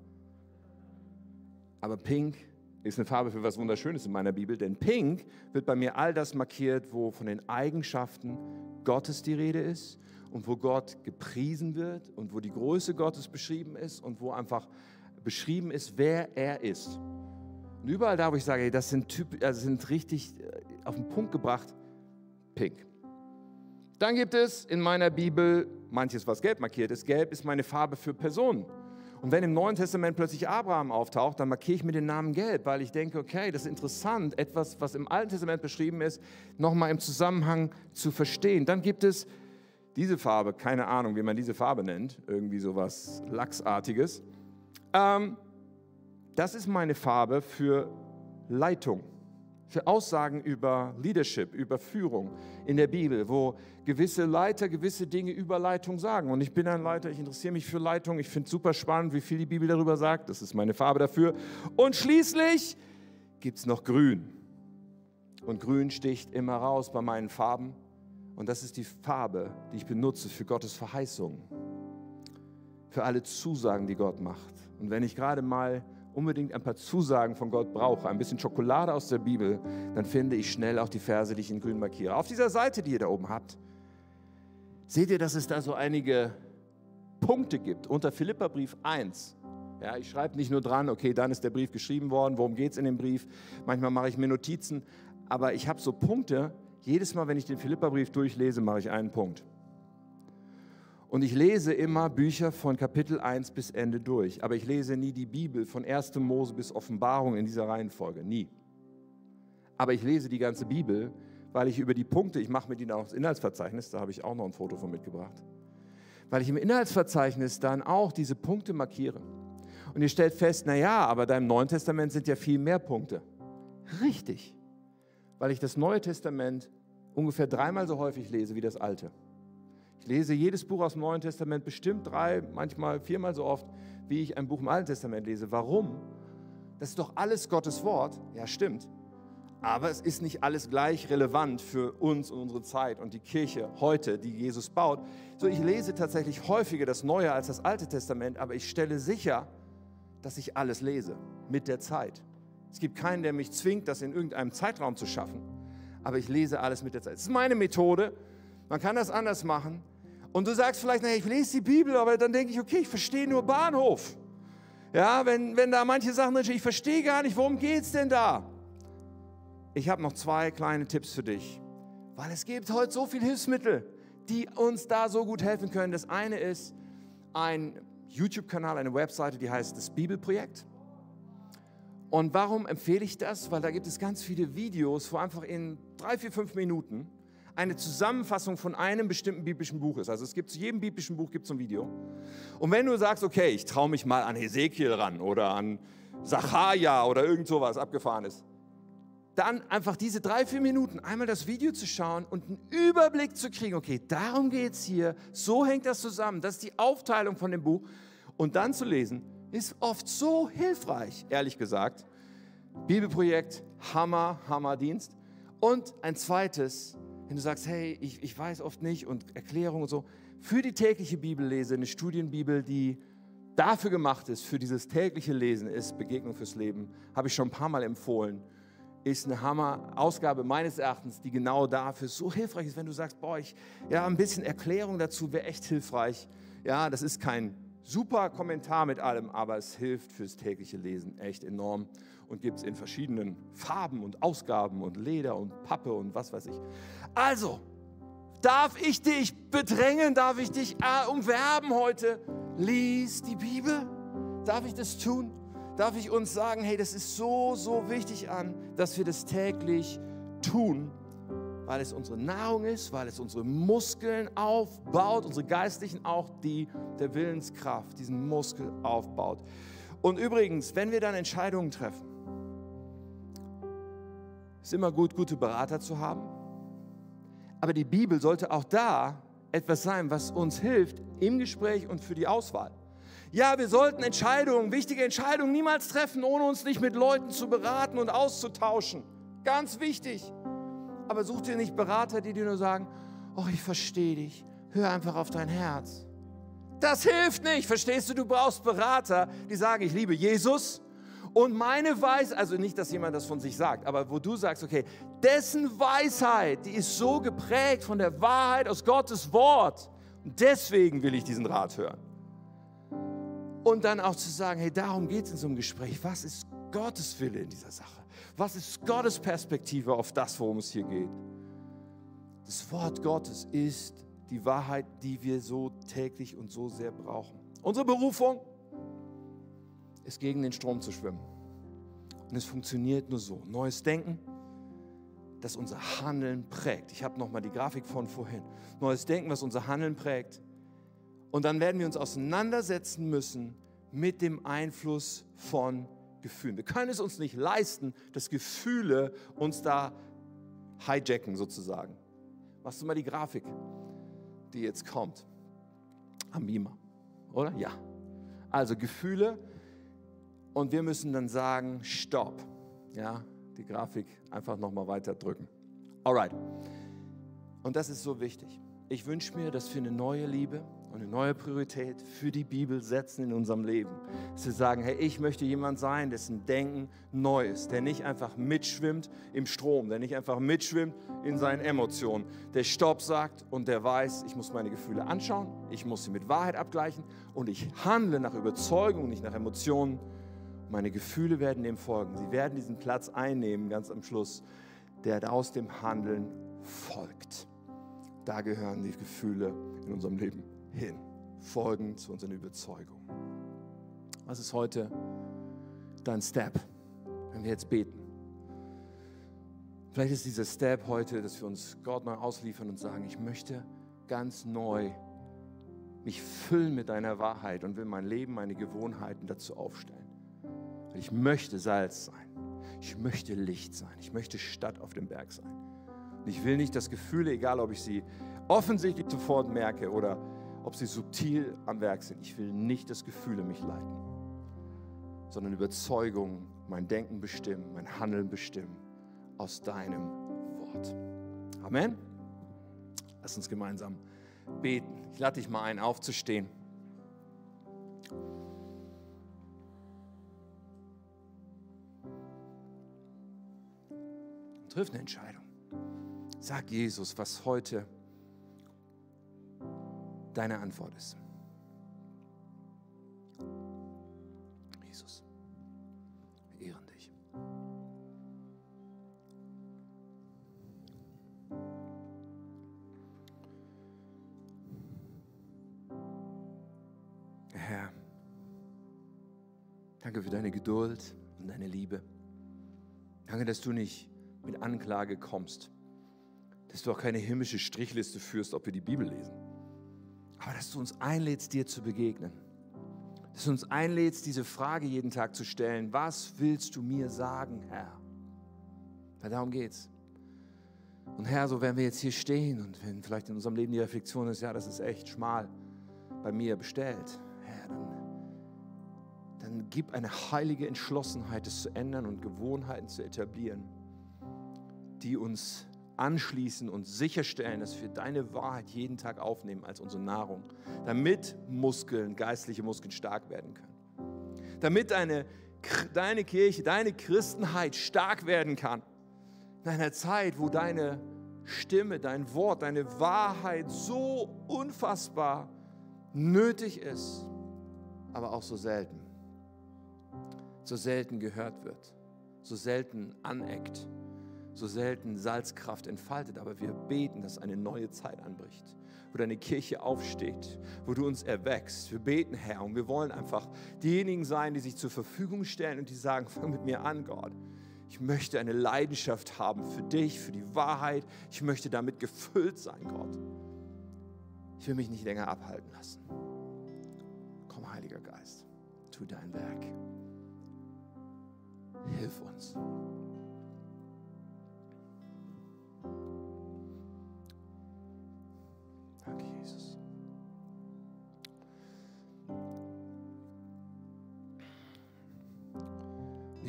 Aber Pink ist eine Farbe für was Wunderschönes in meiner Bibel, denn Pink wird bei mir all das markiert, wo von den Eigenschaften Gottes die Rede ist und wo Gott gepriesen wird und wo die Größe Gottes beschrieben ist und wo einfach beschrieben ist, wer er ist. Und überall da, wo ich sage, das sind, typ, also sind richtig äh, auf den Punkt gebracht, Pink. Dann gibt es in meiner Bibel manches, was gelb markiert ist. Gelb ist meine Farbe für Personen. Und wenn im Neuen Testament plötzlich Abraham auftaucht, dann markiere ich mir den Namen gelb, weil ich denke, okay, das ist interessant, etwas, was im Alten Testament beschrieben ist, nochmal im Zusammenhang zu verstehen. Dann gibt es diese Farbe, keine Ahnung, wie man diese Farbe nennt, irgendwie sowas Lachsartiges. Ähm, das ist meine Farbe für Leitung für Aussagen über Leadership, über Führung in der Bibel, wo gewisse Leiter gewisse Dinge über Leitung sagen. Und ich bin ein Leiter, ich interessiere mich für Leitung, ich finde es super spannend, wie viel die Bibel darüber sagt. Das ist meine Farbe dafür. Und schließlich gibt es noch Grün. Und Grün sticht immer raus bei meinen Farben. Und das ist die Farbe, die ich benutze für Gottes Verheißungen, für alle Zusagen, die Gott macht. Und wenn ich gerade mal unbedingt ein paar Zusagen von Gott brauche, ein bisschen Schokolade aus der Bibel, dann finde ich schnell auch die Verse, die ich in grün markiere. Auf dieser Seite, die ihr da oben habt, seht ihr, dass es da so einige Punkte gibt unter Philipperbrief 1. Ja, ich schreibe nicht nur dran, okay, dann ist der Brief geschrieben worden, worum geht es in dem Brief. Manchmal mache ich mir Notizen, aber ich habe so Punkte. Jedes Mal, wenn ich den Philipperbrief durchlese, mache ich einen Punkt. Und ich lese immer Bücher von Kapitel 1 bis Ende durch. Aber ich lese nie die Bibel von 1. Mose bis Offenbarung in dieser Reihenfolge. Nie. Aber ich lese die ganze Bibel, weil ich über die Punkte, ich mache mit ihnen auch das Inhaltsverzeichnis, da habe ich auch noch ein Foto von mitgebracht, weil ich im Inhaltsverzeichnis dann auch diese Punkte markiere. Und ihr stellt fest, naja, aber da im Neuen Testament sind ja viel mehr Punkte. Richtig, weil ich das Neue Testament ungefähr dreimal so häufig lese wie das Alte. Ich lese jedes Buch aus dem Neuen Testament bestimmt drei, manchmal viermal so oft, wie ich ein Buch im Alten Testament lese. Warum? Das ist doch alles Gottes Wort. Ja, stimmt. Aber es ist nicht alles gleich relevant für uns und unsere Zeit und die Kirche heute, die Jesus baut. So, ich lese tatsächlich häufiger das Neue als das Alte Testament, aber ich stelle sicher, dass ich alles lese mit der Zeit. Es gibt keinen, der mich zwingt, das in irgendeinem Zeitraum zu schaffen, aber ich lese alles mit der Zeit. Das ist meine Methode. Man kann das anders machen, und du sagst vielleicht, naja, ich lese die Bibel, aber dann denke ich, okay, ich verstehe nur Bahnhof. Ja, wenn, wenn da manche Sachen drin stehen, ich verstehe gar nicht, worum geht es denn da? Ich habe noch zwei kleine Tipps für dich, weil es gibt heute so viele Hilfsmittel, die uns da so gut helfen können. Das eine ist ein YouTube-Kanal, eine Webseite, die heißt das Bibelprojekt. Und warum empfehle ich das? Weil da gibt es ganz viele Videos, wo einfach in drei, vier, fünf Minuten eine Zusammenfassung von einem bestimmten biblischen Buch ist. Also es gibt zu jedem biblischen Buch gibt es ein Video. Und wenn du sagst, okay, ich traue mich mal an Hesekiel ran oder an Sacharja oder irgend sowas abgefahrenes, dann einfach diese drei, vier Minuten einmal das Video zu schauen und einen Überblick zu kriegen, okay, darum geht es hier, so hängt das zusammen, das ist die Aufteilung von dem Buch. Und dann zu lesen, ist oft so hilfreich, ehrlich gesagt. Bibelprojekt, Hammer, Hammerdienst. Und ein zweites, wenn du sagst, hey, ich, ich weiß oft nicht und Erklärung und so, für die tägliche Bibellese, eine Studienbibel, die dafür gemacht ist, für dieses tägliche Lesen ist Begegnung fürs Leben, habe ich schon ein paar Mal empfohlen. ist eine Hammer-Ausgabe meines Erachtens, die genau dafür so hilfreich ist, wenn du sagst, boah, ich, ja, ein bisschen Erklärung dazu wäre echt hilfreich. Ja, das ist kein super Kommentar mit allem, aber es hilft fürs tägliche Lesen echt enorm und gibt es in verschiedenen Farben und Ausgaben und Leder und Pappe und was weiß ich. Also, darf ich dich bedrängen, darf ich dich äh, umwerben heute? Lies die Bibel. Darf ich das tun? Darf ich uns sagen, hey, das ist so, so wichtig an, dass wir das täglich tun, weil es unsere Nahrung ist, weil es unsere Muskeln aufbaut, unsere geistlichen auch, die der Willenskraft, diesen Muskel aufbaut. Und übrigens, wenn wir dann Entscheidungen treffen, ist immer gut, gute Berater zu haben. Aber die Bibel sollte auch da etwas sein, was uns hilft im Gespräch und für die Auswahl. Ja, wir sollten Entscheidungen, wichtige Entscheidungen niemals treffen, ohne uns nicht mit Leuten zu beraten und auszutauschen. Ganz wichtig. Aber such dir nicht Berater, die dir nur sagen, oh, ich verstehe dich, hör einfach auf dein Herz. Das hilft nicht, verstehst du? Du brauchst Berater, die sagen, ich liebe Jesus und meine Weisheit, also nicht, dass jemand das von sich sagt, aber wo du sagst, okay, dessen Weisheit, die ist so geprägt von der Wahrheit aus Gottes Wort. Und deswegen will ich diesen Rat hören. Und dann auch zu sagen, hey, darum geht es in so einem Gespräch. Was ist Gottes Wille in dieser Sache? Was ist Gottes Perspektive auf das, worum es hier geht? Das Wort Gottes ist die Wahrheit, die wir so täglich und so sehr brauchen. Unsere Berufung ist gegen den Strom zu schwimmen. Und es funktioniert nur so. Neues Denken, das unser Handeln prägt. Ich habe nochmal die Grafik von vorhin. Neues Denken, was unser Handeln prägt. Und dann werden wir uns auseinandersetzen müssen mit dem Einfluss von Gefühlen. Wir können es uns nicht leisten, dass Gefühle uns da hijacken sozusagen. Machst du mal die Grafik, die jetzt kommt am Beamer, oder? Ja. Also Gefühle und wir müssen dann sagen, stopp. Ja, die Grafik einfach nochmal weiter drücken. Alright. Und das ist so wichtig. Ich wünsche mir, dass wir eine neue Liebe und eine neue Priorität für die Bibel setzen in unserem Leben. Dass wir sagen, hey, ich möchte jemand sein, dessen Denken neu ist, der nicht einfach mitschwimmt im Strom, der nicht einfach mitschwimmt in seinen Emotionen, der Stopp sagt und der weiß, ich muss meine Gefühle anschauen, ich muss sie mit Wahrheit abgleichen und ich handle nach Überzeugung, nicht nach Emotionen. Meine Gefühle werden dem folgen. Sie werden diesen Platz einnehmen, ganz am Schluss, der aus dem Handeln folgt. Da gehören die Gefühle in unserem Leben hin, folgen zu unseren Überzeugungen. Was ist heute dein Step, wenn wir jetzt beten? Vielleicht ist dieser Step heute, dass wir uns Gott neu ausliefern und sagen, ich möchte ganz neu mich füllen mit deiner Wahrheit und will mein Leben, meine Gewohnheiten dazu aufstellen. Ich möchte Salz sein. Ich möchte Licht sein. Ich möchte Stadt auf dem Berg sein. Und ich will nicht, dass Gefühle, egal ob ich sie offensichtlich sofort merke oder ob sie subtil am Werk sind, ich will nicht, dass Gefühle mich leiten, sondern Überzeugungen mein Denken bestimmen, mein Handeln bestimmen aus deinem Wort. Amen. Lass uns gemeinsam beten. Ich lade dich mal ein, aufzustehen. Triff eine Entscheidung. Sag Jesus, was heute deine Antwort ist. Jesus, wir ehren dich. Herr, danke für deine Geduld und deine Liebe. Danke, dass du nicht mit Anklage kommst, dass du auch keine himmlische Strichliste führst, ob wir die Bibel lesen, aber dass du uns einlädst, dir zu begegnen. Dass du uns einlädst, diese Frage jeden Tag zu stellen, was willst du mir sagen, Herr? Weil darum geht's. Und Herr, so werden wir jetzt hier stehen und wenn vielleicht in unserem Leben die Reflexion ist, ja, das ist echt schmal bei mir bestellt, Herr, dann, dann gib eine heilige Entschlossenheit, es zu ändern und Gewohnheiten zu etablieren die uns anschließen und sicherstellen, dass wir deine Wahrheit jeden Tag aufnehmen als unsere Nahrung, damit Muskeln, geistliche Muskeln stark werden können. Damit deine, deine Kirche, deine Christenheit stark werden kann. In einer Zeit, wo deine Stimme, dein Wort, deine Wahrheit so unfassbar nötig ist, aber auch so selten. So selten gehört wird, so selten aneckt, so selten Salzkraft entfaltet. Aber wir beten, dass eine neue Zeit anbricht, wo deine Kirche aufsteht, wo du uns erwächst. Wir beten, Herr, und wir wollen einfach diejenigen sein, die sich zur Verfügung stellen und die sagen, fang mit mir an, Gott. Ich möchte eine Leidenschaft haben für dich, für die Wahrheit. Ich möchte damit gefüllt sein, Gott. Ich will mich nicht länger abhalten lassen. Komm, Heiliger Geist, tu dein Werk. Hilf uns.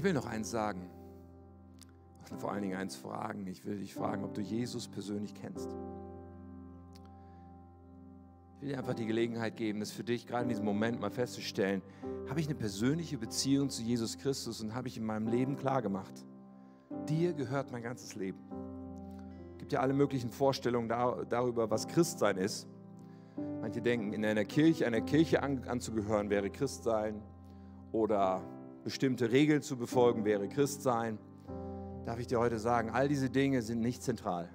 Will noch eins sagen. Vor allen Dingen eins fragen. Ich will dich fragen, ob du Jesus persönlich kennst. Ich will dir einfach die Gelegenheit geben, das für dich gerade in diesem Moment mal festzustellen. Habe ich eine persönliche Beziehung zu Jesus Christus und habe ich in meinem Leben klargemacht? Dir gehört mein ganzes Leben. Es gibt ja alle möglichen Vorstellungen darüber, was Christsein ist. Manche denken, in einer Kirche, einer Kirche anzugehören wäre Christsein oder bestimmte Regeln zu befolgen wäre Christsein darf ich dir heute sagen, all diese Dinge sind nicht zentral.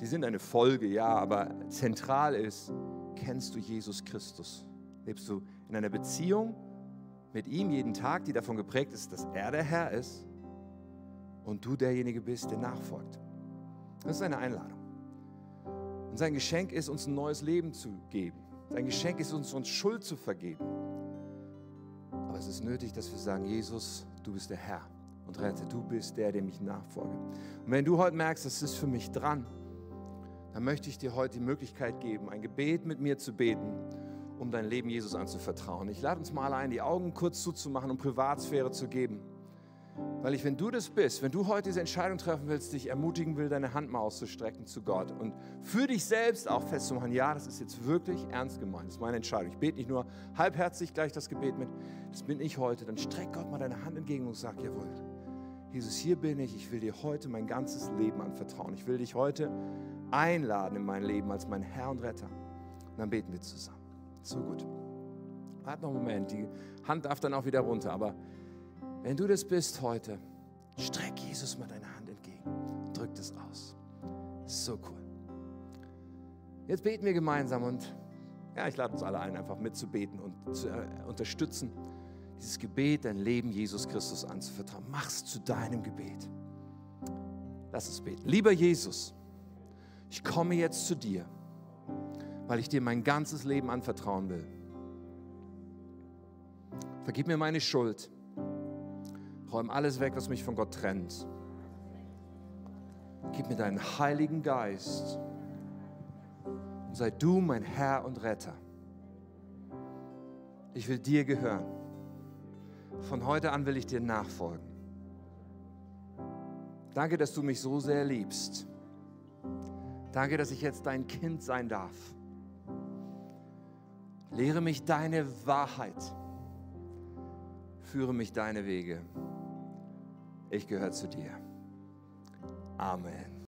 Die sind eine Folge, ja, aber zentral ist, kennst du Jesus Christus? Lebst du in einer Beziehung mit ihm jeden Tag, die davon geprägt ist, dass er der Herr ist und du derjenige bist, der nachfolgt? Das ist eine Einladung. Und sein Geschenk ist, uns ein neues Leben zu geben. Sein Geschenk ist, uns, uns Schuld zu vergeben. Aber es ist nötig, dass wir sagen, Jesus, du bist der Herr und rette. Du bist der, dem ich nachfolge. Und wenn du heute merkst, das ist für mich dran, dann möchte ich dir heute die Möglichkeit geben, ein Gebet mit mir zu beten, um dein Leben Jesus anzuvertrauen. Ich lade uns mal ein, die Augen kurz zuzumachen, um Privatsphäre zu geben. Weil ich, wenn du das bist, wenn du heute diese Entscheidung treffen willst, dich ermutigen will, deine Hand mal auszustrecken zu Gott und für dich selbst auch festzumachen, ja, das ist jetzt wirklich ernst gemeint, das ist meine Entscheidung. Ich bete nicht nur halbherzig gleich das Gebet mit, das bin ich heute. Dann streck Gott mal deine Hand entgegen und sag, jawohl, Jesus, hier bin ich, ich will dir heute mein ganzes Leben anvertrauen. Ich will dich heute einladen in mein Leben als mein Herr und Retter. Und dann beten wir zusammen. So gut. Warte noch einen Moment, die Hand darf dann auch wieder runter, aber wenn du das bist heute, streck Jesus mal deine Hand entgegen. Drück das aus. So cool. Jetzt beten wir gemeinsam und ja, ich lade uns alle ein, einfach mitzubeten und zu äh, unterstützen dieses Gebet, dein Leben Jesus Christus anzuvertrauen. Mach es zu deinem Gebet. Lass es beten. Lieber Jesus, ich komme jetzt zu dir, weil ich dir mein ganzes Leben anvertrauen will. Vergib mir meine Schuld. Räum alles weg, was mich von Gott trennt. Gib mir deinen Heiligen Geist und sei du mein Herr und Retter. Ich will dir gehören. Von heute an will ich dir nachfolgen. Danke, dass du mich so sehr liebst. Danke, dass ich jetzt dein Kind sein darf. Lehre mich deine Wahrheit. Führe mich deine Wege. Ich gehöre zu dir. Amen.